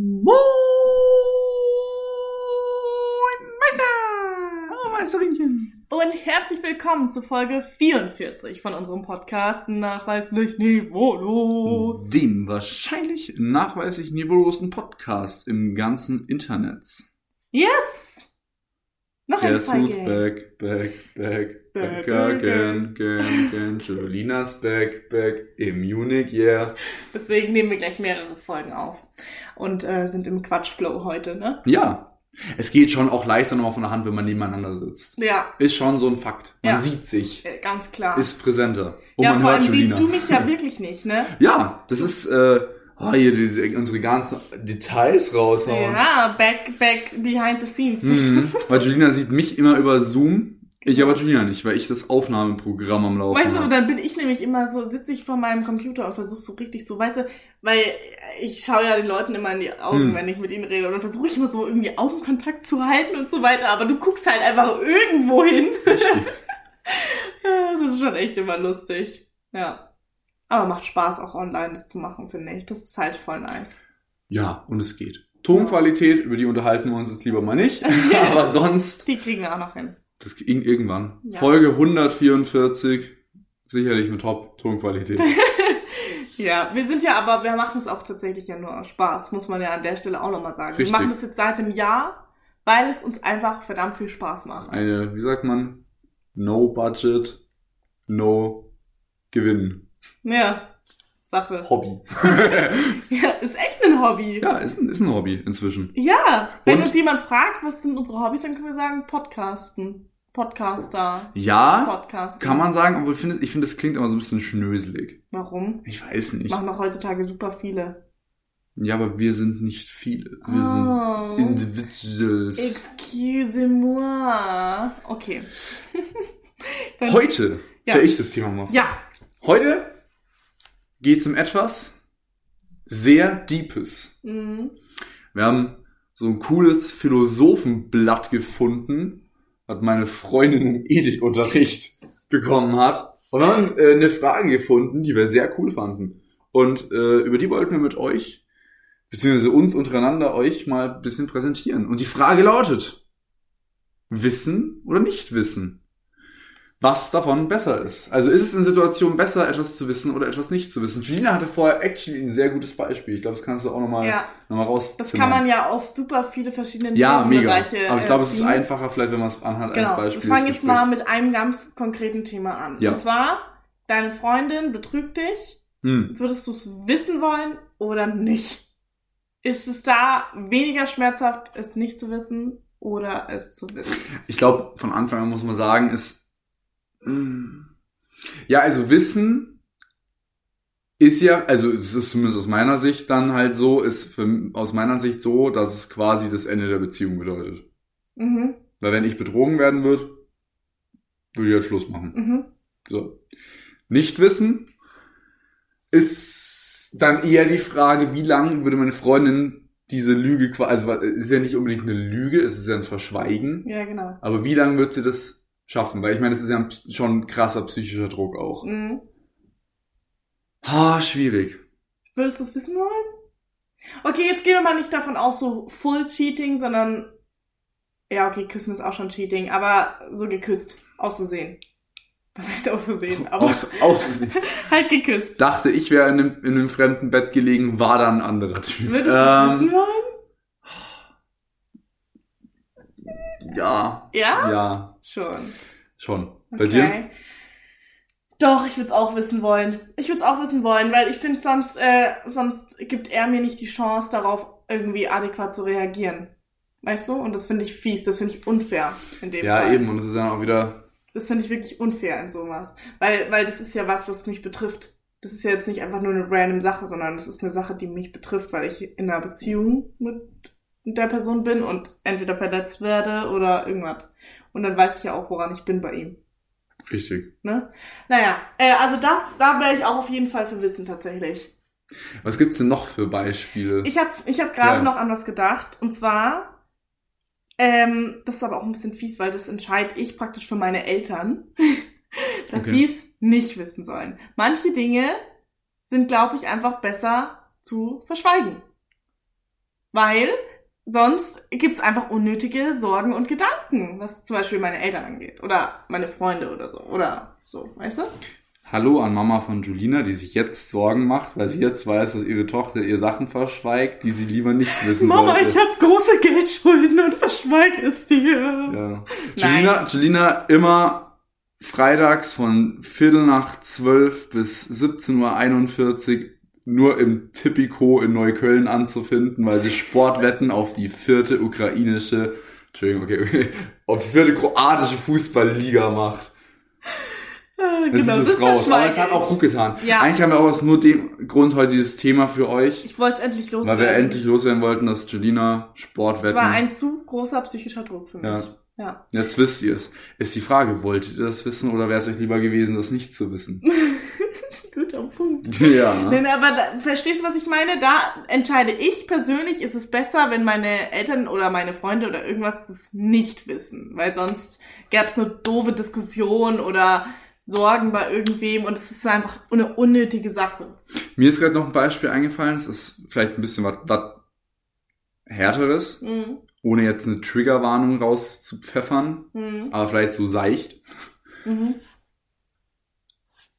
Moin, Meister! Oh, Meisterinchen! Und herzlich willkommen zu Folge 44 von unserem Podcast Nachweislich Niveaulos. Dem wahrscheinlich nachweislich niveaulosen Podcast im ganzen Internet. Yes! Noch ein Guess who's Folge. back, back, back, back, Back again, again, again. Jolina's back, back, in Munich, yeah. Deswegen nehmen wir gleich mehrere Folgen auf. Und äh, sind im Quatschflow heute, ne? Ja. Es geht schon auch leichter nochmal von der Hand, wenn man nebeneinander sitzt. Ja, Ist schon so ein Fakt. Man Ja. sieht sich, äh, ganz klar. ist präsenter. Und ja, man vor hört allem Jolina. siehst du mich ja wirklich nicht, ne? Ja, das ist, äh, oh, hier die, unsere ganzen Details raushauen. Ja, back, back, behind the scenes. Mhm. Weil Julina sieht mich immer über Zoom, ich aber Julina nicht, weil ich das Aufnahmeprogramm am Laufen Weißt du, dann bin ich nämlich immer so, sitze ich vor meinem Computer und versuche so richtig so, weißt du, weil ich schaue ja den Leuten immer in die Augen, Hm. wenn ich mit ihnen rede. Und dann versuche ich immer so irgendwie Augenkontakt zu halten und so weiter, aber du guckst halt einfach irgendwo hin. Richtig. Das ist schon echt immer lustig. Ja. Aber macht Spaß auch online das zu machen, finde ich. Das ist halt voll nice. Ja, und es geht. Tonqualität, über die unterhalten wir uns jetzt lieber mal nicht. aber sonst, Die kriegen wir auch noch hin. das ging irgendwann. Ja. Folge 144, sicherlich mit Top-Tonqualität. Ja, wir sind ja aber, wir machen es auch tatsächlich ja nur aus Spaß, muss man ja an der Stelle auch nochmal sagen. Richtig. Wir machen das jetzt seit einem Jahr, weil es uns einfach verdammt viel Spaß macht. Eine, wie sagt man, no budget, no Gewinn. Ja, Sache. Hobby. Ja, ist echt ein Hobby. ja, ist ein, ist ein Hobby inzwischen. Ja, wenn Und? uns jemand fragt, was sind unsere Hobbys, dann können wir sagen Podcasten. Podcaster. Ja, Podcasten. kann man sagen, aber ich finde, ich finde, das klingt immer so ein bisschen schnöselig. Warum? Ich weiß nicht. Machen doch heutzutage super viele. Ja, aber wir sind nicht viele. Wir Oh. sind Individuals. Excuse-moi. Okay. Heute Ja. ich das Thema mal vor. Ja. Heute geht es um etwas sehr Deepes. Mhm. Wir haben so ein cooles Philosophenblatt gefunden, was meine Freundin im Ethikunterricht bekommen hat. Und wir haben äh, eine Frage gefunden, die wir sehr cool fanden. Und äh, über die wollten wir mit euch, beziehungsweise uns untereinander, euch mal ein bisschen präsentieren. Und die Frage lautet, Wissen oder nicht wissen? Was davon besser ist. Also ist es in Situationen besser, etwas zu wissen oder etwas nicht zu wissen? Julina hatte vorher actually ein sehr gutes Beispiel. Ich glaube, das kannst du auch nochmal Ja. noch mal raus. Das kann man ja auf super viele verschiedene Ja, mega. Themenbereiche, Aber ich glaube, es äh, ist einfacher, vielleicht, wenn man es anhand eines Genau. Beispiels Wir fangen jetzt mal bespricht. mit einem ganz konkreten Thema an. Ja. Und zwar, deine Freundin betrügt dich. Hm. Würdest du es wissen wollen oder nicht? Ist es da weniger schmerzhaft, es nicht zu wissen oder es zu wissen? Ich glaube, von Anfang an muss man sagen, ist ja, also Wissen ist ja, also es ist zumindest aus meiner Sicht dann halt so, ist für, aus meiner Sicht so, dass es quasi das Ende der Beziehung bedeutet. Mhm. Weil wenn ich betrogen werden würde, würde ich ja Schluss machen. Mhm. So. Nicht wissen ist dann eher die Frage, wie lange würde meine Freundin diese Lüge quasi, also es ist ja nicht unbedingt eine Lüge, es ist ja ein Verschweigen, Ja, genau. aber wie lange wird sie das schaffen? Weil ich meine, das ist ja schon ein krasser psychischer Druck auch. Mhm. Ha, schwierig. Würdest du es wissen wollen? Okay, jetzt gehen wir mal nicht davon aus, so full Cheating, sondern ja, okay, küssen ist auch schon Cheating, aber so geküsst, auszusehen. Was heißt auszusehen? Aber Aus, aus, halt geküsst. dachte, ich wäre in einem, in einem fremden Bett gelegen, war da ein anderer Typ. Würdest du es wissen ähm, wollen? Ja, Ja? ja, Schon. schon. Bei Okay. dir? Doch, ich würde es auch wissen wollen. Ich würde es auch wissen wollen, weil ich finde, sonst, äh, sonst gibt er mir nicht die Chance, darauf irgendwie adäquat zu reagieren. Weißt du? Und das finde ich fies, das finde ich unfair in dem Ja, Fall. eben, und es ist dann auch wieder, Das finde ich wirklich unfair in sowas. Weil, weil das ist ja was, was mich betrifft. Das ist ja jetzt nicht einfach nur eine random Sache, sondern das ist eine Sache, die mich betrifft, weil ich in einer Beziehung mit der Person bin und entweder verletzt werde oder irgendwas. Und dann weiß ich ja auch, woran ich bin bei ihm. richtig. Ne? Naja, äh, also das, da wäre ich auch auf jeden Fall für Wissen tatsächlich. Was gibt's denn noch für Beispiele? Ich habe ich hab gerade Ja. noch an was gedacht. Und zwar, ähm, das ist aber auch ein bisschen fies, weil das entscheide ich praktisch für meine Eltern, dass Okay. sie es nicht wissen sollen. Manche Dinge sind, glaube ich, einfach besser zu verschweigen. Weil sonst gibt's einfach unnötige Sorgen und Gedanken, was zum Beispiel meine Eltern angeht. Oder meine Freunde oder so. Oder so, weißt du? Hallo an Mama von Julina, die sich jetzt Sorgen macht, weil sie jetzt weiß, dass ihre Tochter ihr Sachen verschweigt, die sie lieber nicht wissen Mama, sollte. ich habe große Geldschulden und verschweige es dir. Ja. Julina, Julina immer freitags von Viertel nach zwölf bis 17.41 Uhr nur im Tipico in Neukölln anzufinden, weil sie Sportwetten auf die vierte ukrainische, Entschuldigung, okay, okay auf die vierte kroatische Fußballliga macht. Ah, Jetzt genau, ist es das raus. Aber es hat auch gut getan. Ja. Eigentlich haben wir auch aus nur dem Grund heute dieses Thema für euch, Ich wollte es endlich loswerden. weil wir endlich loswerden wollten, dass Julina Das Sportwetten. war ein zu großer psychischer Druck für mich. Ja. Ja. Jetzt wisst ihr es. Ist die Frage, wolltet ihr das wissen oder wäre es euch lieber gewesen, das nicht zu wissen? Guter Punkt. ja. Nein, aber da, verstehst du, was ich meine? Da entscheide ich persönlich, ist es besser, wenn meine Eltern oder meine Freunde oder irgendwas das nicht wissen. Weil sonst gäbe es nur doofe Diskussionen oder Sorgen bei irgendwem und es ist einfach eine unnötige Sache. Mir ist gerade noch ein Beispiel eingefallen. Es ist vielleicht ein bisschen was, was härteres, Mhm. ohne jetzt eine Triggerwarnung rauszupfeffern, Mhm. aber vielleicht so seicht. Mhm.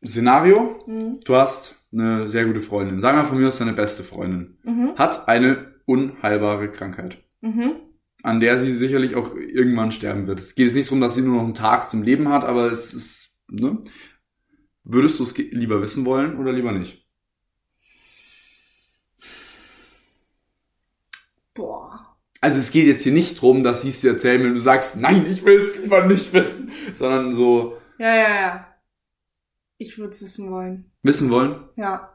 Szenario, Mhm. du hast eine sehr gute Freundin. Sagen wir von mir aus deine beste Freundin. Mhm. Hat eine unheilbare Krankheit. Mhm. an der sie sicherlich auch irgendwann sterben wird. Es geht jetzt nicht darum, dass sie nur noch einen Tag zum Leben hat, aber es ist, ne? Würdest du es lieber wissen wollen oder lieber nicht? Boah. Also es geht jetzt hier nicht drum, dass sie es dir erzählen, wenn du sagst, nein, ich will es lieber nicht wissen, sondern so Ja, ja, ja. Ich würde es wissen wollen. wissen wollen. Ja.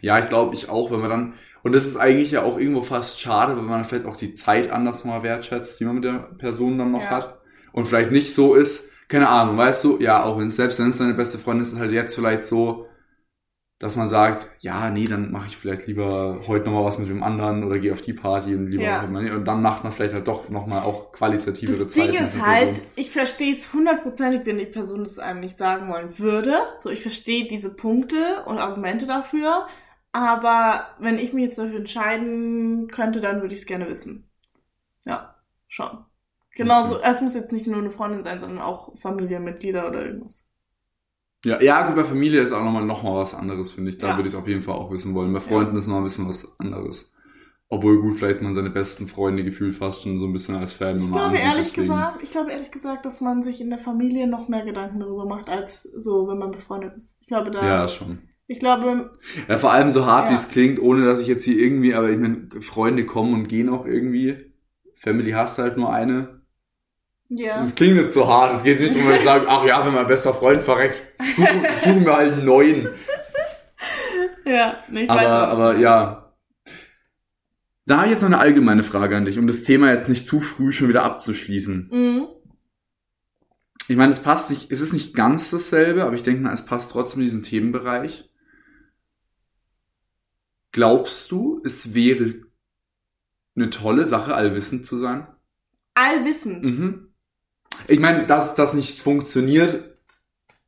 Ja, ich glaube, ich auch, wenn man dann, und das ist eigentlich ja auch irgendwo fast schade, wenn man vielleicht auch die Zeit anders mal wertschätzt, die man mit der Person dann noch Ja. hat. Und vielleicht nicht so ist, keine Ahnung, weißt du, ja, auch wenn es selbst wenn es deine beste Freundin ist, ist es halt jetzt vielleicht so, dass man sagt, ja, nee, dann mache ich vielleicht lieber heute nochmal was mit dem anderen oder gehe auf die Party und lieber Ja. und dann macht man vielleicht halt doch nochmal auch qualitativere Das Zeit Ding ist halt, Person. ich verstehe es hundertprozentig, wenn die Person das einem nicht sagen wollen würde. So, ich verstehe diese Punkte und Argumente dafür. Aber wenn ich mich jetzt dafür entscheiden könnte, dann würde ich es gerne wissen. Ja, schon. Genauso, es muss jetzt nicht nur eine Freundin sein, sondern auch Familienmitglieder oder irgendwas. Ja, ja, gut, bei Familie ist auch nochmal noch mal was anderes, finde ich. Da Ja. würde ich es auf jeden Fall auch wissen wollen. Bei Freunden ist noch ein bisschen was anderes. Obwohl gut, vielleicht man seine besten Freunde gefühlt fast schon so ein bisschen als Fan Ich glaube ansieht. ehrlich deswegen. gesagt, ich glaube ehrlich gesagt, dass man sich in der Familie noch mehr Gedanken darüber macht, als so, wenn man befreundet ist. Ich glaube da, Ja, schon. ich glaube, Ja, vor allem so hart, Ja. wie es klingt, ohne dass ich jetzt hier irgendwie, aber ich meine, Freunde kommen und gehen auch irgendwie. Family hast halt nur eine. Ja. Das klingt jetzt so hart. Es geht nicht darum, wenn ich sage, ach ja, wenn mein bester Freund verreckt, suchen, suchen wir halt einen neuen. Ja, nee, ich aber, weiß nicht. aber ja. Da habe ich jetzt noch eine allgemeine Frage an dich, um das Thema jetzt nicht zu früh schon wieder abzuschließen. Mhm. Ich meine, es passt nicht, es ist nicht ganz dasselbe, aber ich denke mal, es passt trotzdem in diesen Themenbereich. Glaubst du, es wäre eine tolle Sache, allwissend zu sein? Allwissend. Mhm. Ich meine, dass das nicht funktioniert,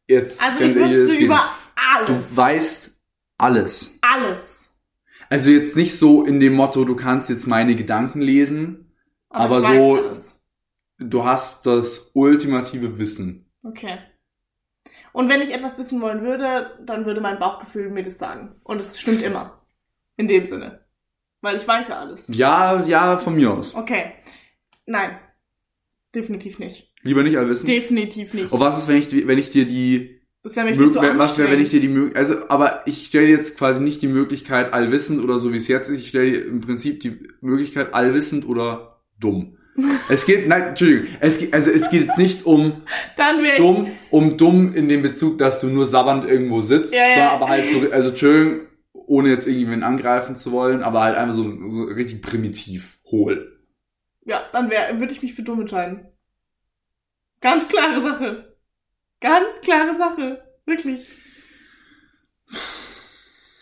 jetzt Also ich wüsste gehen. über alles. Du weißt alles. alles. Also jetzt nicht so in dem Motto, du kannst jetzt meine Gedanken lesen, Aber ich so- du hast das ultimative Wissen. Okay. Und wenn ich etwas wissen wollen würde, dann würde mein Bauchgefühl mir das sagen. Und es stimmt immer. In dem Sinne. Weil ich weiß ja alles. Ja, ja, von mir aus. Okay. Nein. Definitiv nicht. Lieber nicht allwissend. Definitiv nicht. Und was ist, wenn ich, wenn ich dir die Das wäre mir viel zu was wäre, wenn ich dir die Möglichkeit, also, aber ich stelle jetzt quasi nicht die Möglichkeit allwissend oder so wie es jetzt ist, ich stelle dir im Prinzip die Möglichkeit allwissend oder dumm. Es geht, nein, Entschuldigung, es geht, also es geht jetzt nicht um Dann wäre dumm, um dumm in dem Bezug, dass du nur sabbernd irgendwo sitzt, Ja, ja. sondern aber halt so, also Entschuldigung, ohne jetzt irgendwen angreifen zu wollen, aber halt einfach so, so richtig primitiv, hohl. Ja, dann wär, würde ich mich für dumm entscheiden. Ganz klare Sache. Ganz klare Sache. Wirklich.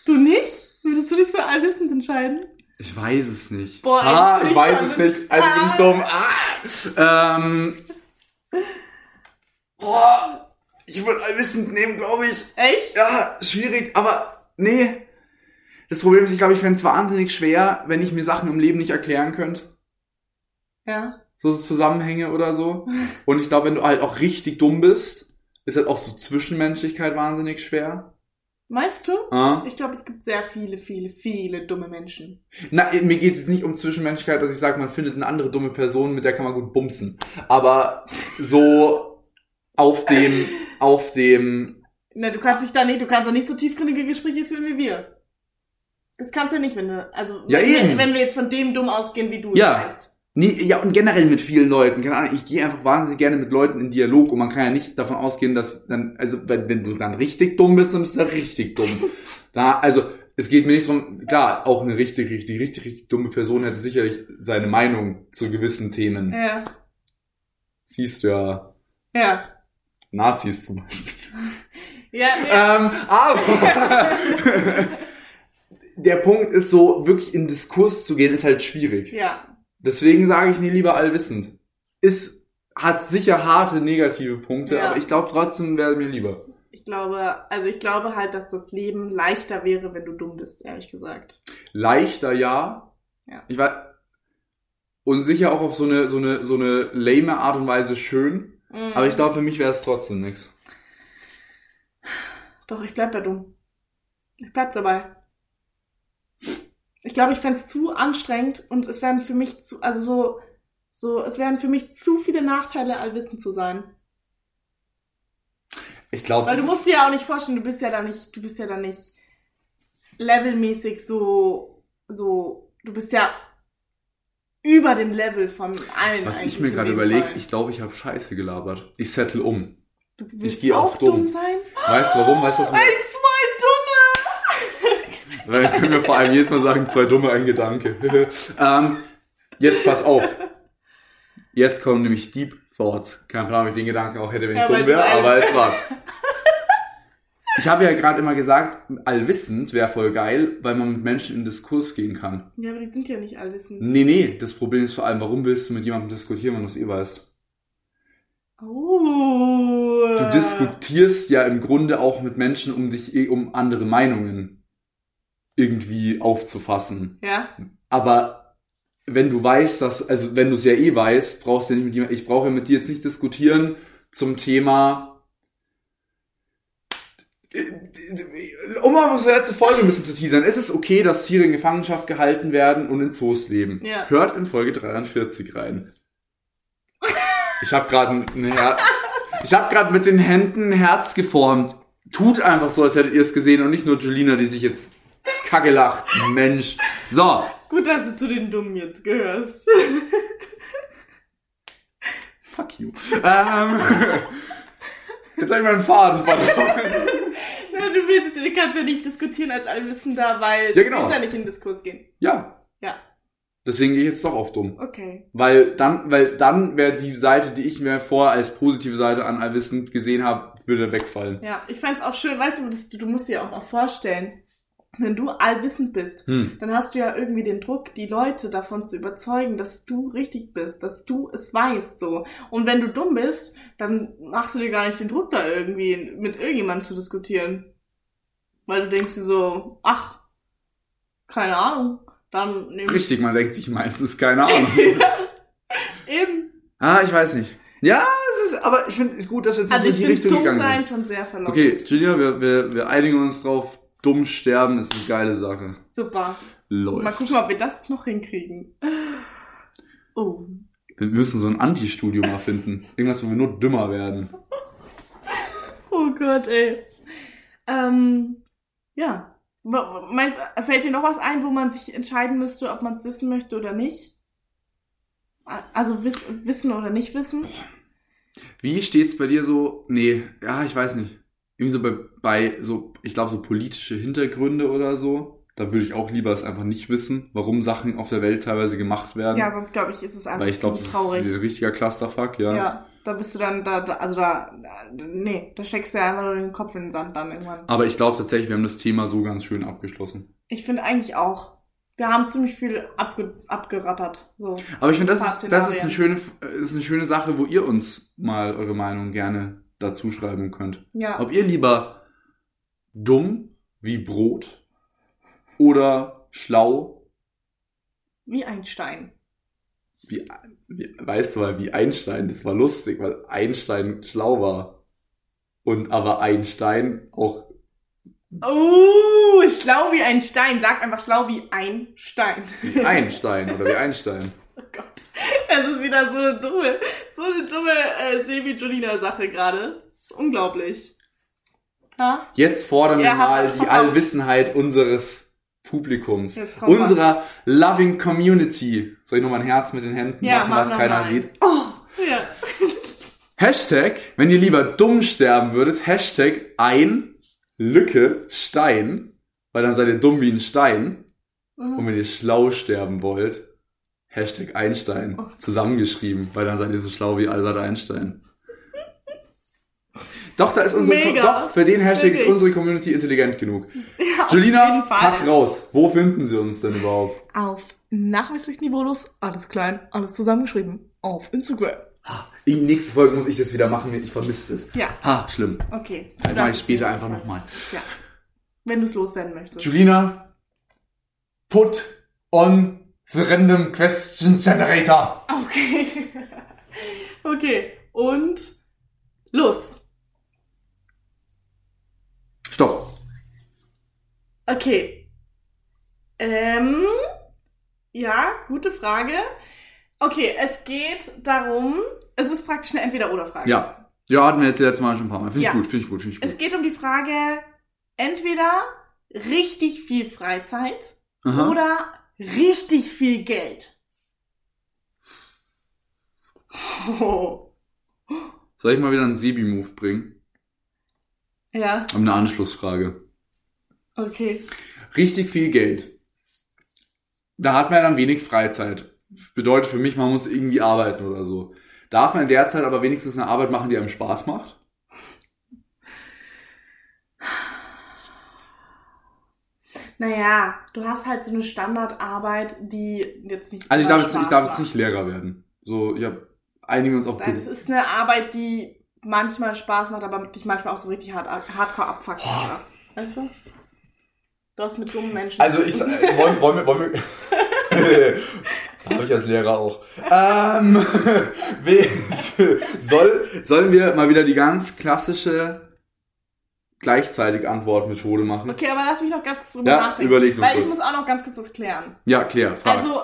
Du nicht? Würdest du dich für allwissend entscheiden? Ich weiß es nicht. Boah, ah, ich weiß es nicht. Also bin ich Ah. dumm. Ah. Ähm. Boah, ich würde allwissend nehmen, glaube ich. Echt? Ja, schwierig, aber nee. Das Problem ist, ich glaube, ich fände es wahnsinnig schwer, wenn ich mir Sachen im Leben nicht erklären könnte. Ja. So Zusammenhänge oder so. Und ich glaube, wenn du halt auch richtig dumm bist, ist halt auch so Zwischenmenschlichkeit wahnsinnig schwer. Meinst du? Ah. Ich glaube, es gibt sehr viele, viele, viele dumme Menschen. Na, mir geht es jetzt nicht um Zwischenmenschlichkeit, dass ich sage, man findet eine andere dumme Person, mit der kann man gut bumsen. Aber so auf dem, auf dem, Ne, du kannst dich da nicht, du kannst doch nicht so tiefgründige Gespräche führen wie wir. Das kannst du nicht, wenn du, also, Ja, wenn, eben. Wir, wenn wir jetzt von dem dumm ausgehen, wie du es Ja. meinst. Nee, ja, und generell mit vielen Leuten. Keine Ahnung, ich gehe einfach wahnsinnig gerne mit Leuten in Dialog und man kann ja nicht davon ausgehen, dass dann, also, wenn, du dann richtig dumm bist, dann bist du richtig dumm. da, also, es geht mir nicht drum, klar, auch eine richtig, richtig, richtig, richtig dumme Person hätte sicherlich seine Meinung zu gewissen Themen. Ja. Siehst du ja, Ja. Nazis zum Beispiel. Ja, nee. Ähm, aber der Punkt ist so, wirklich in Diskurs zu gehen, ist halt schwierig. ja. Deswegen sage ich nie lieber allwissend. Ist, hat sicher harte negative Punkte, Ja. aber ich glaube trotzdem wäre mir lieber. Ich glaube, also ich glaube halt, dass das Leben leichter wäre, wenn du dumm bist, ehrlich gesagt. Leichter, ja. Ja. Ich war, und sicher auch auf so eine, so eine, so eine lame Art und Weise schön. Mhm. Aber ich glaube, für mich wäre es trotzdem nix. Doch, ich bleib da dumm. Ich bleib dabei. Ich glaube, ich fänd's zu anstrengend und es wären für mich zu, also so, so, es wären für mich zu viele Nachteile, allwissend zu sein. Ich glaube, Weil du musst dir ja auch nicht vorstellen, du bist ja da nicht, du bist ja da nicht levelmäßig so, so, du bist ja über dem Level von allen. was ich mir gerade überlege, ich glaube, ich habe Scheiße gelabert. Ich settle um. du willst geh auf auch dumm dumm. sein? Weißt du warum? Weißt du, was mir Ein, zwei Dumme! Weil dann können wir vor allem jedes Mal sagen, zwei dumme, ein Gedanke. ähm, jetzt pass auf. Jetzt kommen nämlich Deep Thoughts. Kein Plan, ob ich den Gedanken auch hätte, wenn ich Ja, dumm wäre, aber jetzt war. Ich habe ja gerade immer gesagt, allwissend wäre voll geil, weil man mit Menschen in Diskurs gehen kann. Ja, aber die sind ja nicht allwissend. Nee, nee, das Problem ist vor allem, warum willst du mit jemandem diskutieren, wenn du es eh weißt? Oh. Du diskutierst ja im Grunde auch mit Menschen, um dich, eh- um andere Meinungen irgendwie aufzufassen. Ja, Aber wenn du weißt, dass, also wenn du es ja eh weißt, brauchst du ja nicht mit jemandem, ich brauche ja mit dir jetzt nicht diskutieren zum Thema, um mal unsere letzte Folge ein bisschen zu teasern, ist es okay, dass Tiere in Gefangenschaft gehalten werden und in Zoos leben? Ja. Hört in Folge 43 rein. Ich habe gerade ein Her ich habe gerade mit den Händen ein Herz geformt. Tut einfach so, als hättet ihr es gesehen und nicht nur Julina, die sich jetzt kacke lacht. Mensch. So, gut, dass du zu den Dummen jetzt gehörst. Fuck you. Ähm, jetzt habe ich meinen Faden verloren. Du willst, du kannst ja nicht diskutieren als Allwissender, weil Ja, genau. du willst ja nicht in den Diskurs gehen. Ja, Ja, deswegen gehe ich jetzt doch auf dumm. okay. Weil dann, weil dann wäre die Seite, die ich mir vorher als positive Seite an allwissend gesehen habe, würde wegfallen. Ja, ich fand's auch schön, weißt du, das, du musst dir auch mal vorstellen, wenn du allwissend bist, Hm. dann hast du ja irgendwie den Druck, die Leute davon zu überzeugen, dass du richtig bist, dass du es weißt, so. Und wenn du dumm bist, dann machst du dir gar nicht den Druck, da irgendwie mit irgendjemandem zu diskutieren. Weil du denkst dir so, ach, keine Ahnung, dann nehme ich Richtig, man denkt sich meistens keine Ahnung. eben. ah, ich weiß nicht. Ja, es ist, aber ich finde es gut, dass wir jetzt Also so in die Richtung gegangen sein sind. schon sehr verlockend. Okay, Julia, wir, wir, wir einigen uns drauf. Dumm sterben ist eine geile Sache. Super. Läuft. Mal gucken, ob wir das noch hinkriegen. Oh. Wir müssen so ein Anti-Studio mal finden. Irgendwas, wo wir nur dümmer werden. Oh Gott, ey. Ähm, ja. Meinst, fällt dir noch was ein, wo man sich entscheiden müsste, ob man es wissen möchte oder nicht? Also wiss, wissen oder nicht wissen? Wie steht's bei dir so? Nee, ja, ich weiß nicht. Irgendwie so bei, bei so, ich glaube, so politische Hintergründe oder so. Da würde ich auch lieber es einfach nicht wissen, warum Sachen auf der Welt teilweise gemacht werden. Ja, sonst glaube ich, ist es einfach Weil ich glaube, ziemlich das traurig. ist ein richtiger Clusterfuck, ja. ja. da bist du dann, da, da also da, da, nee, da steckst du ja einfach nur den Kopf in den Sand dann irgendwann. Aber ich glaube tatsächlich, wir haben das Thema so ganz schön abgeschlossen. Ich finde eigentlich auch. Wir haben ziemlich viel abge, abgerattert. So. Aber ich finde, das, ist, das ist, eine schöne, äh, ist eine schöne Sache, wo ihr uns mal eure Meinung gerne dazu schreiben könnt. Ja. Ob ihr lieber dumm wie Brot oder schlau? Wie ein Stein. Wie, wie, weißt du mal, wie Einstein, das war lustig, weil Einstein schlau war. Und aber Einstein auch, Oh, schlau wie ein Stein. Sag einfach schlau wie ein Stein. wie Einstein oder wie Einstein. Oh Gott. Das ist wieder so eine dumme, so eine dumme äh, Sebi-Jolina-Sache gerade. Ist Unglaublich. Ja? Jetzt fordern wir Ja, mal pass die. Allwissenheit unseres Publikums, unserer loving Community. Soll ich noch mal ein Herz mit den Händen Ja, machen, mach was keiner mal. sieht? Oh, ja. Hashtag, wenn ihr lieber dumm sterben würdet, Hashtag ein Lücke Stein, weil dann seid ihr dumm wie ein Stein. Und wenn ihr schlau sterben wollt, Hashtag Einstein, Oh. zusammengeschrieben, weil dann seid ihr so schlau wie Albert Einstein. Doch, da ist unsere, Mega. doch, für den Hashtag ist Wirklich. unsere Community intelligent genug. Ja, Julina, pack raus. Wo finden sie uns denn überhaupt? Auf nachweislich niveaulos, alles klein, alles zusammengeschrieben. Auf Instagram. In nächste Folge muss ich das wieder machen, ich vermisse es. Ja. Ha, schlimm. Okay. Dann mache ich später einfach nochmal. Ja. Wenn du es loswerden möchtest. Julina, put on the random question generator. Okay. okay. Und los. Stopp. Okay. Ähm, ja, gute Frage. Okay, es geht darum, es ist praktisch eine Entweder-Oder-Frage. Ja. Ja, hatten wir jetzt letztes Mal schon ein paar Mal. Finde ich Ja. gut, finde ich gut, finde ich Es gut. geht um die Frage, entweder richtig viel Freizeit Aha. oder richtig viel Geld. Oh. Soll ich mal wieder einen Sebi-Move bringen? Ja, Um eine Anschlussfrage. okay. Richtig viel Geld. Da hat man dann wenig Freizeit. Bedeutet für mich, man muss irgendwie arbeiten oder so. Darf man in der Zeit aber wenigstens eine Arbeit machen, die einem Spaß macht? Naja, du hast halt so eine Standardarbeit, die jetzt nicht. Also ich darf jetzt, ich darf jetzt nicht Lehrer werden. So, ich hab, einigen uns auf Nein, es ist eine Arbeit, die manchmal Spaß macht, aber dich manchmal auch so richtig hart, hardcore abfuckt. Weißt du? Du hast mit dummen Menschen. Also ich äh, wollen, wollen wir, wollen wir. Habe ich als Lehrer auch. Ähm, soll, sollen wir mal wieder die ganz klassische gleichzeitig Antwortmethode machen? Okay, aber lass mich noch ganz kurz drüber Ja, nachdenken. überleg Weil kurz. ich muss auch noch ganz kurz das klären. Ja, klär, frag. Also,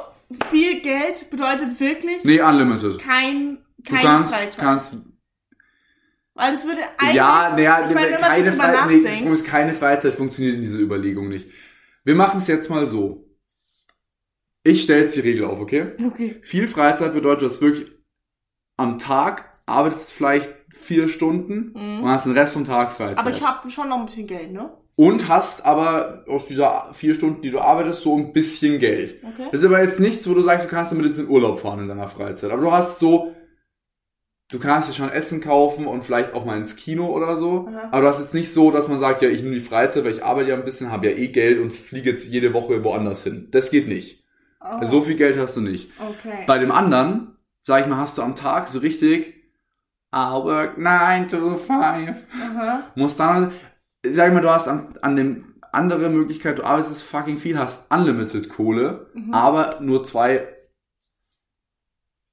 viel Geld bedeutet wirklich nee, unlimited. kein, Du keine kannst, kannst, Weil es würde eigentlich. ja, naja, ich man keine, Fre nee, keine Freizeit funktioniert in dieser Überlegung nicht. Wir machen es jetzt mal so. Ich stelle jetzt die Regel auf, okay? Okay. Viel Freizeit bedeutet, dass wirklich am Tag arbeitest vielleicht vier Stunden Mhm. und hast den Rest vom Tag Freizeit. Aber ich habe schon noch ein bisschen Geld, ne? und hast aber aus dieser vier Stunden, die du arbeitest, so ein bisschen Geld. Okay. Das ist aber jetzt nichts, wo du sagst, du kannst damit jetzt in Urlaub fahren in deiner Freizeit. Aber du hast so, du kannst dir schon Essen kaufen und vielleicht auch mal ins Kino oder so. Aha. Aber du hast jetzt nicht so, dass man sagt, ja, ich nehme die Freizeit, weil ich arbeite ja ein bisschen, habe ja eh Geld und fliege jetzt jede Woche woanders hin. Das geht nicht. Oh, so viel Geld hast du nicht. okay. Bei dem anderen, sag ich mal, hast du am Tag so richtig, I work 9 to 5. Aha. Musst dann, sag ich mal, du hast an, an dem andere Möglichkeit, du arbeitest fucking viel, hast unlimited Kohle, Mhm. aber nur zwei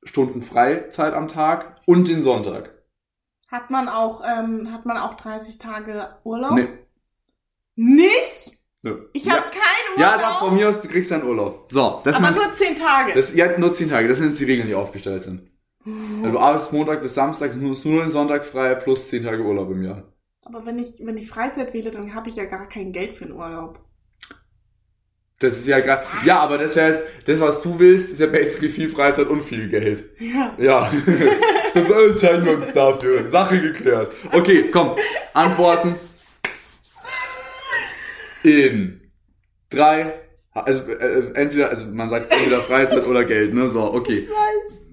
Stunden Freizeit am Tag und den Sonntag. Hat man auch, ähm, hat man auch 30 Tage Urlaub? Nee. Nicht? Nö. Ich ja. habe keinen Ja, Urlaub. doch, von mir aus, du kriegst deinen Urlaub. So, das aber nur 10 Tage. das, ja, nur zehn Tage, das sind jetzt die Regeln, die aufgestellt sind. Also du arbeitest Montag bis Samstag, du hast nur den Sonntag frei, plus zehn Tage Urlaub im Jahr. aber wenn ich, wenn ich Freizeit wähle, dann habe ich ja gar kein Geld für den Urlaub. Das ist ja gerade, ja, aber das jetzt, das, was du willst, ist ja basically viel Freizeit und viel Geld. Ja. Ja, dann entscheiden wir uns dafür. Sache geklärt. Okay, komm, Antworten. In drei, also äh, entweder, also man sagt entweder Freizeit oder Geld, ne? So, okay,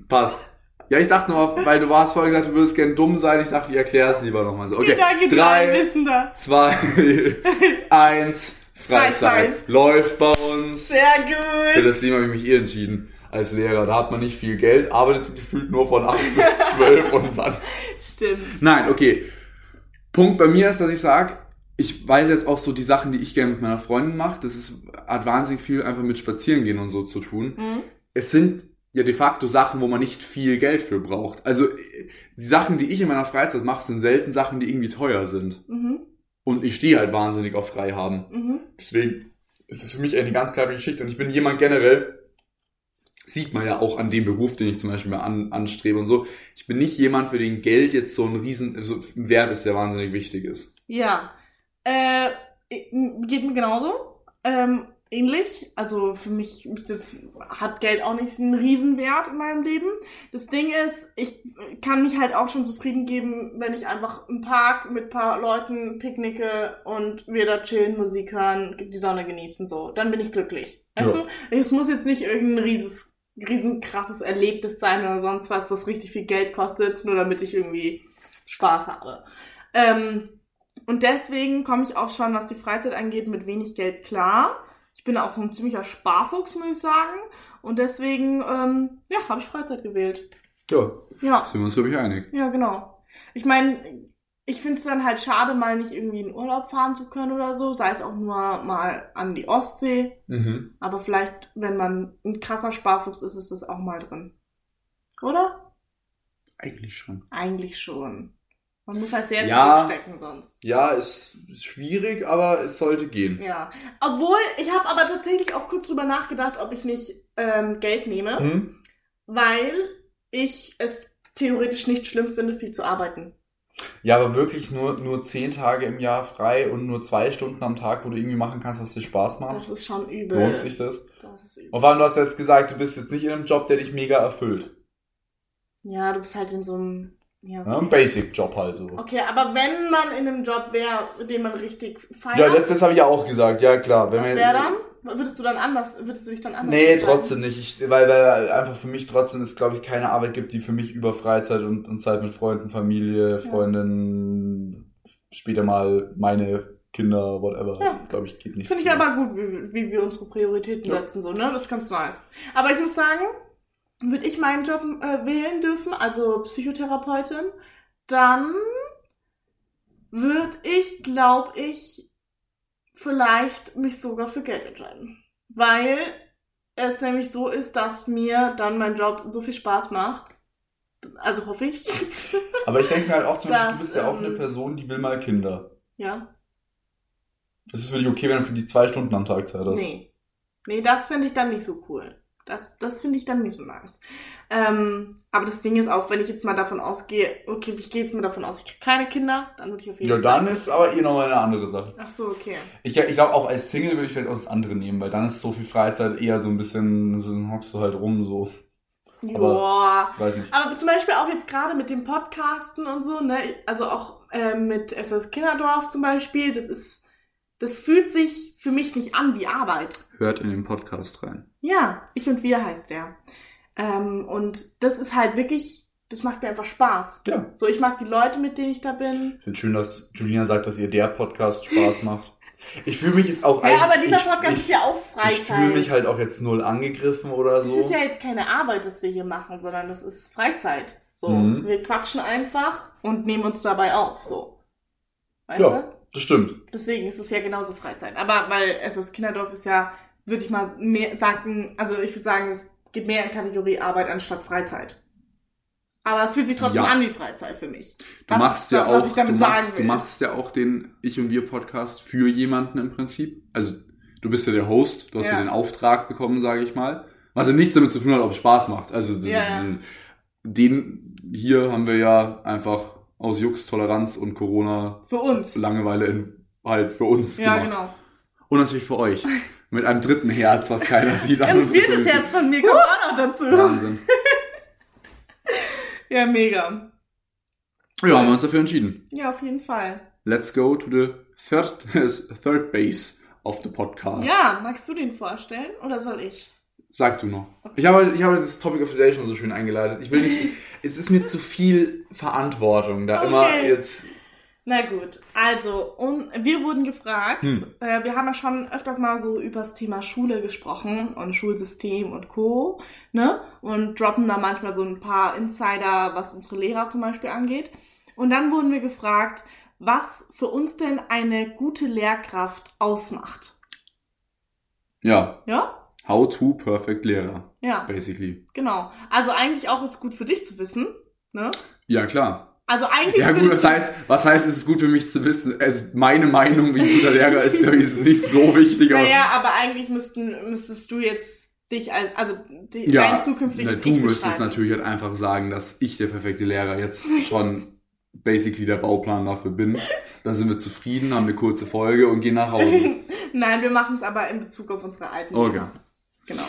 passt. Ja, ich dachte nur, weil du warst vorhin gesagt, du würdest gern dumm sein. Ich dachte, ich erkläre es lieber nochmal so. Okay, drei, zwei, eins, Freizeit. Freizeit. Läuft bei uns. Sehr Für gut. das Thema habe ich mich eh entschieden als Lehrer. Da hat man nicht viel Geld, arbeitet gefühlt nur von 8 bis 12 und dann. Stimmt. Nein, okay. Punkt bei mir ist, dass ich sage, ich weiß jetzt auch so die Sachen, die ich gerne mit meiner Freundin mache, das ist, hat wahnsinnig viel einfach mit Spazierengehen und so zu tun. Mhm. Es sind ja de facto Sachen, wo man nicht viel Geld für braucht. Also die Sachen, die ich in meiner Freizeit mache, sind selten Sachen, die irgendwie teuer sind. Mhm. Und ich stehe halt wahnsinnig auf frei haben. Mhm. Deswegen ist es für mich eine ganz klare Geschichte. Und ich bin jemand generell, sieht man ja auch an dem Beruf, den ich zum Beispiel mal an, anstrebe und so. Ich bin nicht jemand, für den Geld jetzt so ein riesen, so ein Wert ist, der wahnsinnig wichtig ist. Ja. Äh, geht mir genauso. Ähm, ähnlich. Also für mich ist jetzt, hat Geld auch nicht einen Riesenwert in meinem Leben. Das Ding ist, ich kann mich halt auch schon zufrieden geben, wenn ich einfach im Park mit paar Leuten picknicke und wir da chillen, Musik hören, die Sonne genießen, so. Dann bin ich glücklich. Weißt Ja. du? Es muss jetzt nicht irgendein rieses, riesen krasses Erlebnis sein oder sonst was, das richtig viel Geld kostet, nur damit ich irgendwie Spaß habe. Ähm, und deswegen komme ich auch schon, was die Freizeit angeht, mit wenig Geld klar. Ich bin auch ein ziemlicher Sparfuchs, muss ich sagen. Und deswegen, ähm, ja, habe ich Freizeit gewählt. Ja, Ja, sind wir uns, glaube ich, einig. ja, genau. Ich meine, ich finde es dann halt schade, mal nicht irgendwie in Urlaub fahren zu können oder so, sei es auch nur mal an die Ostsee. Mhm. Aber vielleicht, wenn man ein krasser Sparfuchs ist, ist das auch mal drin. Oder? Eigentlich schon. Eigentlich schon. Man muss halt sehr Ja. zurückstecken sonst. Ja, ist, ist schwierig, aber es sollte gehen. Ja. Obwohl, ich habe aber tatsächlich auch kurz drüber nachgedacht, ob ich nicht ähm, Geld nehme, Hm? weil ich es theoretisch nicht schlimm finde, viel zu arbeiten. Ja, aber wirklich nur, nur zehn Tage im Jahr frei und nur zwei Stunden am Tag, wo du irgendwie machen kannst, was dir Spaß Das macht. ist schon übel. Lohnt sich das? Das ist übel. Und vor allem, du hast jetzt gesagt, du bist jetzt nicht in einem Job, der dich mega erfüllt. Ja, du bist halt in so einem. Ja, Ja, ein okay. Basic-Job halt so. okay, aber wenn man in einem Job wäre, den man richtig feiert, Ja, das, das habe ich ja auch gesagt, ja klar. Wenn was wäre dann? Würdest du dann anders, würdest du dich dann anders Nee, entscheiden? trotzdem nicht. Ich, weil, weil einfach für mich trotzdem es, glaube ich, keine Arbeit gibt, die für mich über Freizeit und, und Zeit mit Freunden, Familie, Freundin, später mal meine Kinder, whatever, Ja. glaube ich, geht nicht. Finde ich aber gut, wie, wie wir unsere Prioritäten Ja. setzen, so, ne? Das ist ganz nice. Aber ich muss sagen, würde ich meinen Job äh, wählen dürfen, also Psychotherapeutin, dann würde ich, glaube ich, vielleicht mich sogar für Geld entscheiden. Weil es nämlich so ist, dass mir dann mein Job so viel Spaß macht. Also hoffe ich. Aber ich denke mir halt auch zum Beispiel, du bist ja auch ähm, eine Person, die will mal Kinder. ja. Es ist für dich okay, wenn du für die zwei Stunden am Tag Zeit hast. Nee. Nee, das finde ich dann nicht so cool. Das, das finde ich dann nicht so nice. Ähm, aber das Ding ist auch, wenn ich jetzt mal davon ausgehe, okay, ich gehe jetzt mal davon aus, ich kriege keine Kinder, dann würde ich auf jeden Ja, Fall. dann ist aber eh nochmal eine andere Sache. Ach so, okay. Ich, ich glaube, auch als Single würde ich vielleicht auch das andere nehmen, weil dann ist so viel Freizeit eher so ein bisschen, so dann hockst du halt rum, so, Joa. weiß nicht. Aber zum Beispiel auch jetzt gerade mit dem Podcasten und so, ne, also auch ähm, mit SOS Kinderdorf zum Beispiel, das ist, das fühlt sich für mich nicht an wie Arbeit. Hört in den Podcast rein. Ja, ich und wir heißt der. Ähm, und das ist halt wirklich, das macht mir einfach Spaß. Ja. So, ich mag die Leute, mit denen ich da bin. Ich finde schön, dass Julina sagt, dass ihr der Podcast Spaß macht. Ich fühle mich jetzt auch Ja, aber dieser Podcast ich, ist ja auch Ich fühle Freizeit. mich halt auch jetzt null angegriffen oder Das so. ist ja jetzt keine Arbeit, das wir hier machen, sondern das ist Freizeit. So, Mhm. wir quatschen einfach und nehmen uns dabei auf, so. Weißt Ja. du? Das stimmt. Deswegen ist es ja genauso Freizeit. Aber weil SOS Kinderdorf ist ja, würde ich mal mehr sagen, also ich würde sagen, es geht mehr in Kategorie Arbeit anstatt Freizeit. Aber es fühlt sich trotzdem Ja. an wie Freizeit für mich. Du Das machst ja das, auch, du machst, du machst ja auch den Ich und wir Podcast für jemanden im Prinzip. Also du bist ja der Host, du hast ja, Ja. den Auftrag bekommen, sage ich mal. Was ja nichts damit zu tun hat, ob es Spaß macht. Also das, ja. den hier haben wir ja einfach aus Jux, Toleranz und Corona Für uns. Langeweile in, halt für uns Ja, gemacht. genau. Und natürlich für euch. Mit einem dritten Herz, was keiner sieht. Ein viertes. Herz von mir kommt auch noch dazu. Wahnsinn. Ja, mega. Ja, haben wir uns dafür entschieden. Ja, auf jeden Fall. Let's go to the third, third base of the podcast. Ja, magst du den vorstellen oder soll ich? Sag du noch. Ich habe, ich habe das Topic of the Day schon so schön eingeleitet. Ich will nicht, es ist mir zu viel Verantwortung, da Okay. immer jetzt, Na gut, also und wir wurden gefragt, Hm. äh, wir haben ja schon öfters mal so über das Thema Schule gesprochen und Schulsystem und Co. Ne? Und droppen da manchmal so ein paar Insider, was unsere Lehrer zum Beispiel angeht. Und dann wurden wir gefragt, was für uns denn eine gute Lehrkraft ausmacht. Ja, Ja? How to perfect Lehrer, Ja, basically. genau. Also eigentlich auch ist gut für dich zu wissen. Ne? Ja, klar. Also eigentlich. Ja gut, was heißt, was heißt, es ist gut für mich zu wissen? Also meine Meinung, wie ein guter Lehrer ist, ist nicht so wichtig. Aber Naja, aber eigentlich müssten, müsstest du jetzt dich als, also die, ja, dein zukünftiges na, du müsstest natürlich halt einfach sagen, dass ich der perfekte Lehrer jetzt schon basically der Bauplan dafür bin. Dann sind wir zufrieden, haben eine kurze Folge und gehen nach Hause. Nein, wir machen es aber in Bezug auf unsere alten Okay. Lehrer. Genau.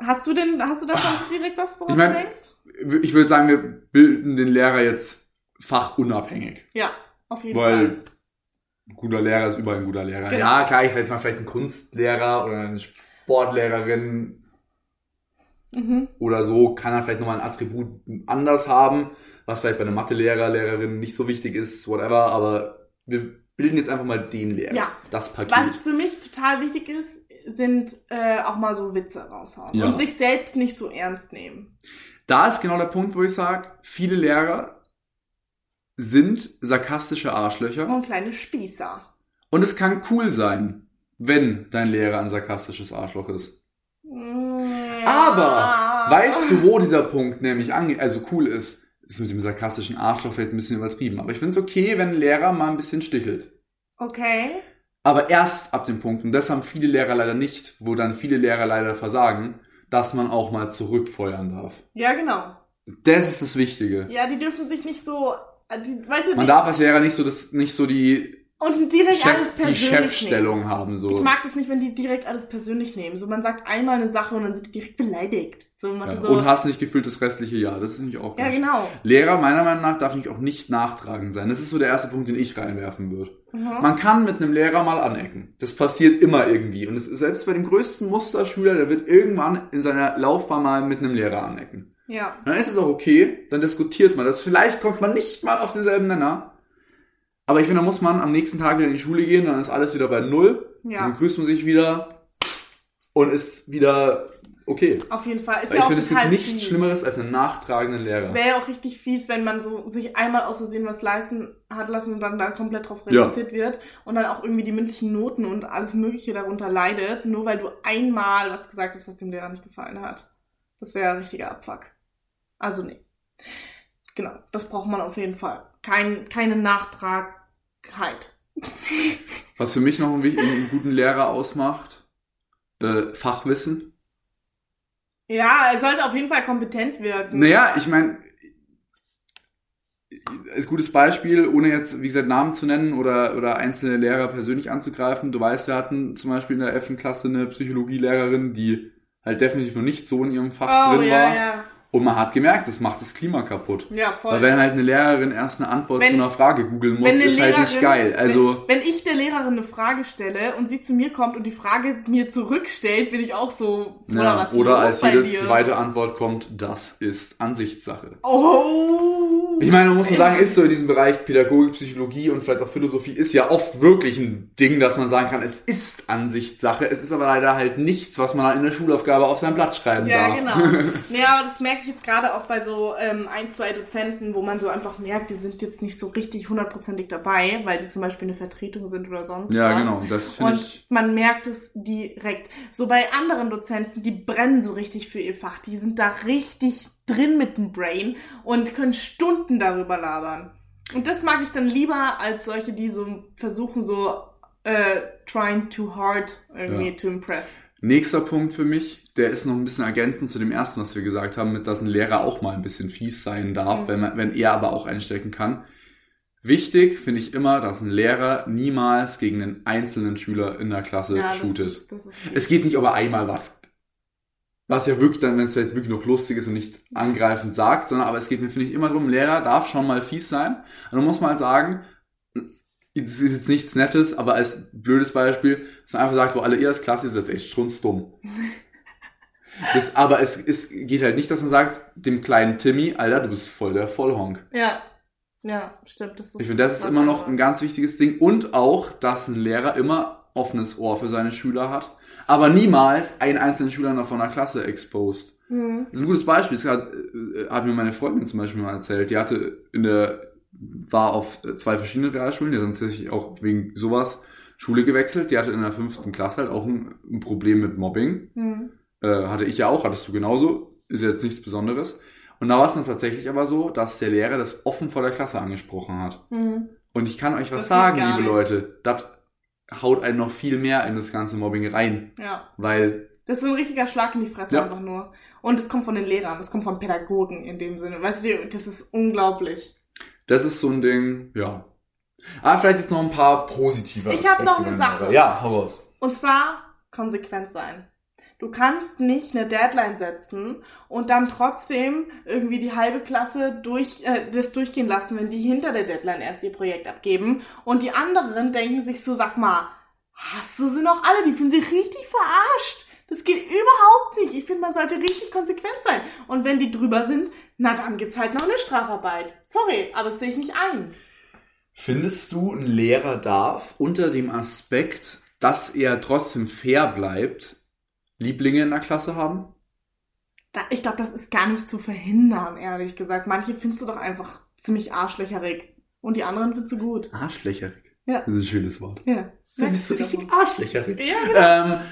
Hast du denn, hast du da schon direkt was, woran Ich mein- du denkst? Ich würde sagen, wir bilden den Lehrer jetzt fachunabhängig. Ja, auf jeden Fall. Weil ein guter Lehrer ist überall ein guter Lehrer. Genau. Ja, klar, ich sag jetzt mal vielleicht ein Kunstlehrer oder eine Sportlehrerin Mhm. oder so, kann er vielleicht nochmal ein Attribut anders haben, was vielleicht bei einem Mathelehrer, Lehrerin nicht so wichtig ist, whatever, aber wir bilden jetzt einfach mal den Lehrer. Ja. Das Paket. Was für mich total wichtig ist, sind äh, auch mal so Witze raushauen. Ja. Und sich selbst nicht so ernst nehmen. Da ist genau der Punkt, wo ich sage, viele Lehrer sind sarkastische Arschlöcher Und kleine Spießer. und es kann cool sein, wenn dein Lehrer ein sarkastisches Arschloch ist. Aber weißt du, wo dieser Punkt nämlich ange also cool ist? Ist mit dem sarkastischen Arschloch vielleicht ein bisschen übertrieben. Aber ich finde es okay, wenn ein Lehrer mal ein bisschen stichelt. Okay. Aber erst ab dem Punkt, und das haben viele Lehrer leider nicht, wo dann viele Lehrer leider versagen, dass man auch mal zurückfeuern darf. Ja, genau. Das ist das Wichtige. Ja, die dürfen sich nicht so, die, weißt du, Man die, darf als Lehrer nicht so das, nicht so die, und direkt alles Chef, die persönlich Chefstellung nehmen. haben, so. Ich mag das nicht, wenn die direkt alles persönlich nehmen. So, man sagt einmal eine Sache und dann sind die direkt beleidigt. So, ja. so, Und hast nicht gefühlt das restliche Jahr. Das ist nämlich auch ja, genau. Lehrer, meiner Meinung nach, darf nicht auch nicht nachtragend sein. Das ist so der erste Punkt, den ich reinwerfen würde. Mhm. Man kann mit einem Lehrer mal anecken. Das passiert immer irgendwie. Und es ist selbst bei dem größten Musterschüler, der wird irgendwann in seiner Laufbahn mal mit einem Lehrer anecken. Ja. Dann ist es auch okay, dann diskutiert man das. Vielleicht kommt man nicht mal auf denselben Nenner. Aber ich finde, da muss man am nächsten Tag wieder in die Schule gehen, dann ist alles wieder bei Null. Ja. Dann begrüßt man sich wieder und ist wieder okay. Auf jeden Fall. Ist Weil ja ich finde, es gibt nichts fies. Schlimmeres als einen nachtragenden Lehrer. Wäre ja auch richtig fies, wenn man so sich einmal aus Versehen was leisten hat lassen und dann da komplett drauf Ja. reduziert wird und dann auch irgendwie die mündlichen Noten und alles Mögliche darunter leidet, nur weil du einmal was gesagt hast, was dem Lehrer nicht gefallen hat. Das wäre ja ein richtiger Abfuck. Also nee. Genau, das braucht man auf jeden Fall. Kein, keine Nachtragheit. Was für mich noch einen, einen guten Lehrer ausmacht, äh, Fachwissen. Ja, er sollte auf jeden Fall kompetent wirken. Naja, ich meine, als gutes Beispiel, ohne jetzt, wie gesagt, Namen zu nennen oder, oder einzelne Lehrer persönlich anzugreifen. Du weißt, wir hatten zum Beispiel in der 11. Klasse eine Psychologielehrerin, die halt definitiv noch nicht so in ihrem Fach oh, drin ja, war. ja. Und man hat gemerkt, das macht das Klima kaputt. Ja, voll. Weil wenn halt eine Lehrerin erst eine Antwort Wenn- zu einer Frage googeln muss, ist halt nicht Lehrerin- geil. Also, Wenn, wenn ich der Lehrerin eine Frage stelle und sie zu mir kommt und die Frage mir zurückstellt, bin ich auch so, oder ja, oder als jede zweite Antwort kommt, das ist Ansichtssache. Oh! Ich meine, man muss schon sagen, ist so in diesem Bereich Pädagogik, Psychologie und vielleicht auch Philosophie ist ja oft wirklich ein Ding, dass man sagen kann, es ist Ansichtssache. Es ist aber leider halt nichts, was man in der Schulaufgabe auf sein Blatt schreiben Ja, darf. genau. Ja, aber das merke ich jetzt gerade auch bei so ähm, ein, zwei Dozenten, wo man so einfach merkt, die sind jetzt nicht so richtig hundertprozentig dabei, weil die zum Beispiel eine Vertretung sind oder sonst Ja, was. genau. Und das finde Und ich. man merkt es direkt. So bei anderen Dozenten, die brennen so richtig für ihr Fach. Die sind da richtig drin mit dem Brain und können Stunden darüber labern. Und das mag ich dann lieber als solche, die so versuchen, so äh, trying too hard irgendwie Ja. to impress. Nächster Punkt für mich, der ist noch ein bisschen ergänzend zu dem ersten, was wir gesagt haben, mit dass ein Lehrer auch mal ein bisschen fies sein darf, Mhm. wenn, man, wenn er aber auch einstecken kann. Wichtig finde ich immer, dass ein Lehrer niemals gegen einen einzelnen Schüler in der Klasse Ja, das shootet. ist, das ist Es geht nicht, ob er einmal was, was ja wirklich dann, wenn es vielleicht wirklich noch lustig ist und nicht angreifend sagt, sondern aber es geht mir, finde ich, immer darum, Lehrer darf schon mal fies sein. Und dann muss man halt sagen, es ist jetzt nichts Nettes, aber als blödes Beispiel, dass man einfach sagt, wo alle ihr als Klasse ist, das ist echt strunzdumm. Das, aber es, es geht halt nicht, dass man sagt, dem kleinen Timmy, Alter, du bist voll der Vollhonk. Ja, ja, stimmt. Das ist Ich finde, das ist immer noch ein ganz wichtiges Ding. Und auch, dass ein Lehrer immer offenes Ohr für seine Schüler hat, aber niemals einen einzelnen Schüler noch von der Klasse exposed. Mhm. Das ist ein gutes Beispiel. Das hat, äh, hat mir meine Freundin zum Beispiel mal erzählt. Die hatte in der war auf zwei verschiedene Realschulen, die sind tatsächlich auch wegen sowas Schule gewechselt. Die hatte in der fünften Klasse halt auch ein, ein Problem mit Mobbing. Hm. Äh, hatte ich ja auch, hattest du genauso. Ist jetzt nichts Besonderes. Und da war es dann tatsächlich aber so, dass der Lehrer das offen vor der Klasse angesprochen hat. Hm. Und ich kann euch was Das sagen, liebe. Leute. Das haut einen noch viel mehr in das ganze Mobbing rein. Ja. Weil, Das ist so ein richtiger Schlag in die Fresse Ja. einfach nur. Und es kommt von den Lehrern, es kommt von Pädagogen in dem Sinne. Weißt du, das ist unglaublich. das ist so ein Ding, ja. Ah, vielleicht jetzt noch ein paar positive Ich hab noch eine Sache. Ja, hau raus. Und zwar konsequent sein. Du kannst nicht eine Deadline setzen und dann trotzdem irgendwie die halbe Klasse durch, äh, das durchgehen lassen, wenn die hinter der Deadline erst ihr Projekt abgeben. Und die anderen denken sich so, sag mal, hast du sie noch alle? Die fühlen sich richtig verarscht. Das geht überhaupt nicht. Ich finde, man sollte richtig konsequent sein. Und wenn die drüber sind, na dann gibt's halt noch eine Strafarbeit. Sorry, aber das sehe ich nicht ein. Findest du, ein Lehrer darf unter dem Aspekt, dass er trotzdem fair bleibt, Lieblinge in der Klasse haben? Da, ich glaube, das ist gar nicht zu verhindern, ehrlich gesagt. Manche findest du doch einfach ziemlich arschlöcherig. Und die anderen findest du gut. Arschlöcherig. Ja. Das ist ein schönes Wort. Ja. Du bist so du richtig arschlöcherig. Ja, genau.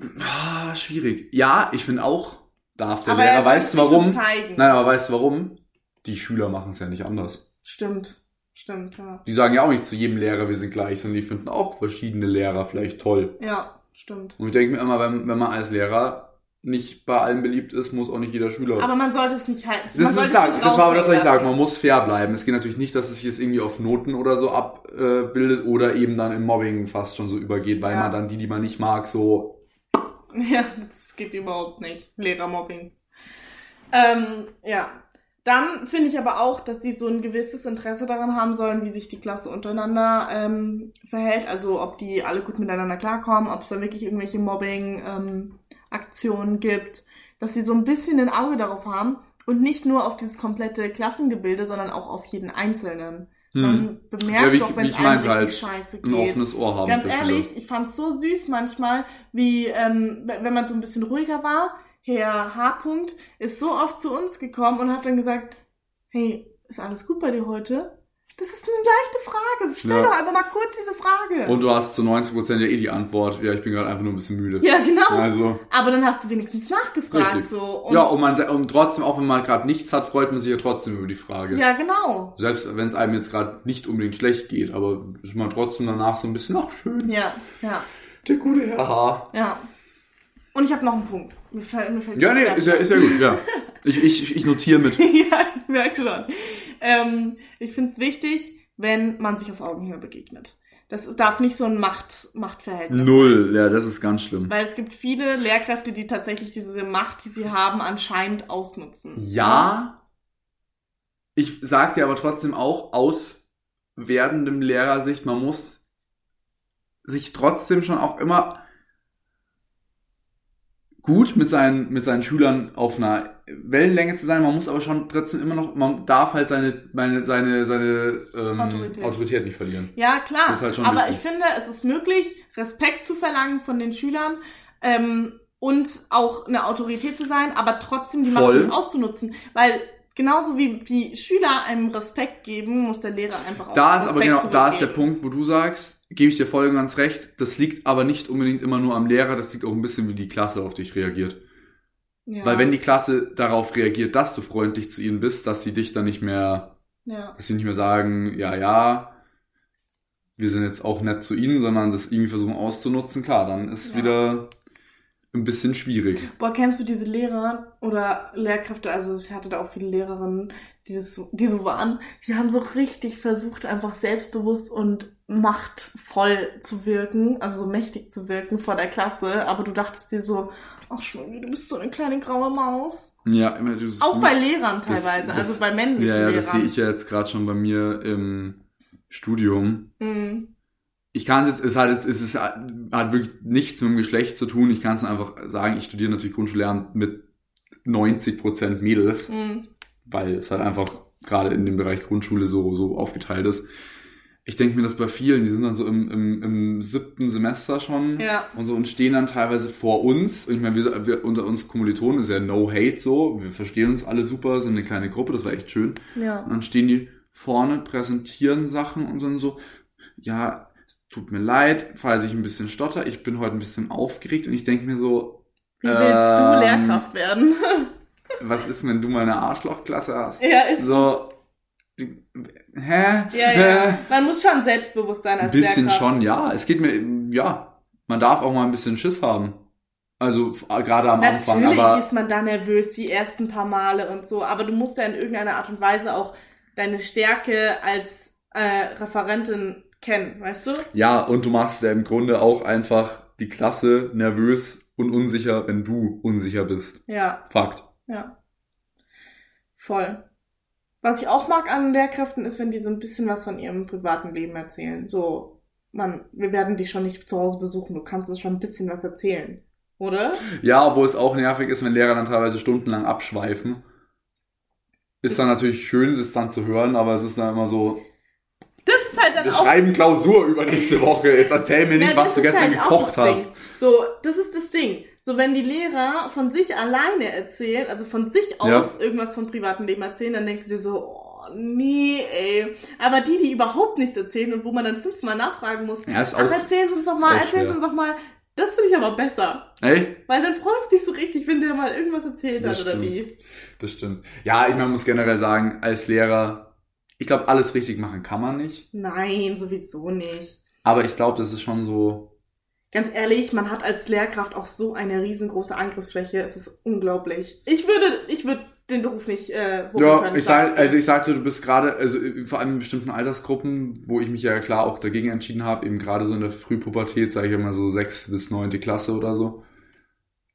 Ähm, ah, schwierig. Ja, ich finde auch, darf der Aber Lehrer. er Weißt du warum? Nein, aber weißt du warum? Die Schüler machen es ja nicht anders. Stimmt. Stimmt, ja. Die sagen ja auch nicht zu jedem Lehrer, wir sind gleich, sondern die finden auch verschiedene Lehrer vielleicht toll. Ja, stimmt. Und ich denke mir immer, wenn, wenn man als Lehrer nicht bei allen beliebt ist, muss auch nicht jeder Schüler. Aber man sollte es nicht halten. das, ist, sag, das war aber das, was ich sage. Man muss fair bleiben. Es geht natürlich nicht, dass es sich jetzt irgendwie auf Noten oder so abbildet oder eben dann im Mobbing fast schon so übergeht, weil Ja. man dann die, die man nicht mag, so Ja, das geht überhaupt nicht. Lehrermobbing. Ähm, ja. Dann finde ich aber auch, dass sie so ein gewisses Interesse daran haben sollen, wie sich die Klasse untereinander ähm, verhält. Also ob die alle gut miteinander klarkommen, ob es da wirklich irgendwelche Mobbing-Aktionen gibt. Dass sie so ein bisschen ein Auge darauf haben und nicht nur auf dieses komplette Klassengebilde, sondern auch auf jeden Einzelnen. hm, Man bemerkt Ja, wie- doch, wenn es einem halt scheiße geht. ein offenes Ohr haben Ganz ehrlich, Schüler. ich fand's so süß manchmal, wie ähm, wenn man so ein bisschen ruhiger war. Herr H. -Punkt ist so oft zu uns gekommen und hat dann gesagt, hey, ist alles gut bei dir heute? Das ist eine leichte Frage. Stell Ja. doch einfach mal kurz diese Frage. Und du hast zu 90% ja eh die Antwort, ja, ich bin gerade einfach nur ein bisschen müde. ja, genau. Also, Aber dann hast du wenigstens nachgefragt. Richtig. So. Und, ja, und man und trotzdem, auch wenn man gerade nichts hat, freut man sich ja trotzdem über die Frage. ja, genau. Selbst wenn es einem jetzt gerade nicht unbedingt schlecht geht, aber ist man trotzdem danach so ein bisschen, ach schön, Ja, ja, der gute Herr H. ja. Und ich habe noch einen Punkt. Mir fällt, mir fällt Ja, nee, ist ja, ist ja gut, ja. Ich, ich, ich notiere mit. ja, ich merke schon. Ähm, ich finde es wichtig, wenn man sich auf Augenhöhe begegnet. Das darf nicht so ein Macht, Machtverhältnis sein. Null, ja, das ist ganz schlimm. Weil es gibt viele Lehrkräfte, die tatsächlich diese Macht, die sie haben, anscheinend ausnutzen. Ja, ich sag dir aber trotzdem auch aus werdendem Lehrersicht, man muss sich trotzdem schon auch immer gut mit seinen, mit seinen Schülern auf einer Wellenlänge zu sein. Man muss aber schon trotzdem immer noch, man darf halt seine, meine, seine, seine ähm, Autorität. Autorität. nicht verlieren. Ja, klar. Das ist halt schon Aber wichtig. ich finde, es ist möglich, Respekt zu verlangen von den Schülern ähm, und auch eine Autorität zu sein, aber trotzdem die Macht nicht auszunutzen. Weil genauso wie die Schüler einem Respekt geben, muss der Lehrer einfach auch Da ist aber Respekt genau, da ist der. Punkt, wo du sagst, gebe ich dir voll und ganz recht, das liegt aber nicht unbedingt immer nur am Lehrer, das liegt auch ein bisschen, wie die Klasse auf dich reagiert. Ja. Weil wenn die Klasse darauf reagiert, dass du freundlich zu ihnen bist, dass sie dich dann nicht mehr, ja. dass sie nicht mehr sagen, ja, ja, wir sind jetzt auch nett zu ihnen, sondern das irgendwie versuchen auszunutzen, klar, dann ist es Ja. wieder ein bisschen schwierig. Boah, kennst du diese Lehrer oder Lehrkräfte, also ich hatte da auch viele Lehrerinnen, die, das die so waren, die haben so richtig versucht, einfach selbstbewusst und machtvoll zu wirken, also so mächtig zu wirken vor der Klasse, aber du dachtest dir so, ach Schwingi, du bist so eine kleine graue Maus. Ja, immer du Auch bei Lehrern das- teilweise, das- also bei männlichen Ja, ja, das sehe Lehrern. ich ja jetzt gerade schon bei mir im Studium. Mhm. Ich kann es jetzt, es hat jetzt, es ist, hat wirklich nichts mit dem Geschlecht zu tun. Ich kann es einfach sagen, ich studiere natürlich Grundschullehramt mit 90% Mädels, Mhm. weil es halt einfach gerade in dem Bereich Grundschule so, so aufgeteilt ist. Ich denke mir das bei vielen, die sind dann so im, im, im siebten Semester schon Ja. und so und stehen dann teilweise vor uns. Und ich meine, wir, wir unter uns Kommilitonen ist ja no hate so. Wir verstehen uns alle super, sind eine kleine Gruppe, das war echt schön. Ja. Und dann stehen die vorne, präsentieren Sachen und dann so, ja, es tut mir leid, falls ich ein bisschen stotter, ich bin heute ein bisschen aufgeregt und ich denke mir so, Wie willst Ähm, du Lehrkraft werden? was ist, wenn du mal eine Arschlochklasse hast? ja, ist, So, hä? ja, ja. Man muss schon selbstbewusst sein Ein als bisschen Lehrkraft. schon, ja. Es geht mir, ja, man darf auch mal ein bisschen Schiss haben. Also gerade am Anfang, Natürlich ist man da nervös die ersten paar Male und so, aber du musst ja in irgendeiner Art und Weise auch deine Stärke als äh, Referentin kennen, weißt du? ja, und du machst ja im Grunde auch einfach die Klasse nervös und unsicher, wenn du unsicher bist. Ja, Fakt. ja. Voll. Was ich auch mag an Lehrkräften ist, wenn die so ein bisschen was von ihrem privaten Leben erzählen. So, man, wir werden dich schon nicht zu Hause besuchen, du kannst uns schon ein bisschen was erzählen. Oder? Ja, obwohl es auch nervig ist, wenn Lehrer dann teilweise stundenlang abschweifen. Ist dann natürlich schön, es dann zu hören, aber es ist dann immer so, Das ist halt dann wir auch schreiben Klausur über nächste Woche, jetzt erzähl mir nicht, Ja, was du gestern halt gekocht hast. So, das ist das Ding. So, wenn die Lehrer von sich alleine erzählen, also von sich aus Ja. irgendwas vom privaten Leben erzählen, dann denkst du dir so, oh, nee, ey. Aber die, die überhaupt nichts erzählen und wo man dann fünfmal nachfragen muss, Ja, ist ach, auch, erzählen Sie uns doch mal, erzählen Sie uns doch mal. Das finde ich aber besser. echt? Weil dann freust du dich so richtig, wenn der mal irgendwas erzählt Das hat oder stimmt. die. Das stimmt. Ja, ich man muss generell sagen, als Lehrer, ich glaube, alles richtig machen kann man nicht. Nein, sowieso nicht. Aber ich glaube, das ist schon so. Ganz ehrlich, man hat als Lehrkraft auch so eine riesengroße Angriffsfläche. Es ist unglaublich. Ich würde, ich würde den Beruf nicht äh, Ja, ich sag, also ich sagte, du bist gerade, also äh, vor allem in bestimmten Altersgruppen, wo ich mich ja klar auch dagegen entschieden habe, eben gerade so in der Frühpubertät, sage ich immer so sechs bis neunte Klasse oder so.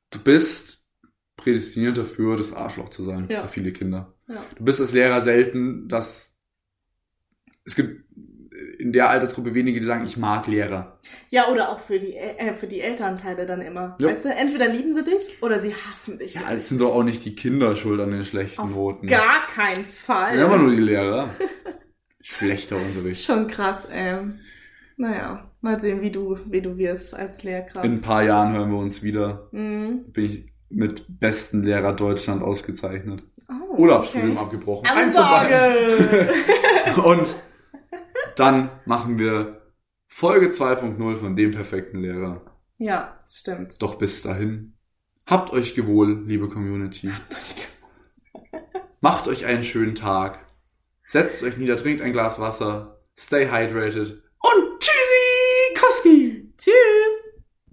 Du bist prädestiniert dafür, das Arschloch zu sein Ja. für viele Kinder. Ja. Du bist als Lehrer selten, dass es gibt in der Altersgruppe wenige, die sagen, ich mag Lehrer. Ja, oder auch für die, äh, für die Elternteile dann immer. Ja. Weißt du, entweder lieben sie dich oder sie hassen dich. Ja, es sind doch auch nicht die Kinder schuld an den schlechten Auf Noten. Gar keinen Fall. Ja, immer nur die Lehrer. Schlechter Unterricht. Schon krass, ähm. Naja, mal sehen, wie du, wie du wirst als Lehrkraft. In ein paar Jahren hören wir uns wieder. Mhm. Bin ich mit besten Lehrer Deutschland ausgezeichnet. Oh, Urlaubsstudium okay. abgebrochen. Eins beiden. Und dann machen wir Folge 2.0 von dem perfekten Lehrer. ja, stimmt. Doch bis dahin, habt euch gewohl, liebe Community. Macht euch einen schönen Tag. Setzt euch nieder, trinkt ein Glas Wasser. Stay hydrated. Und tschüss!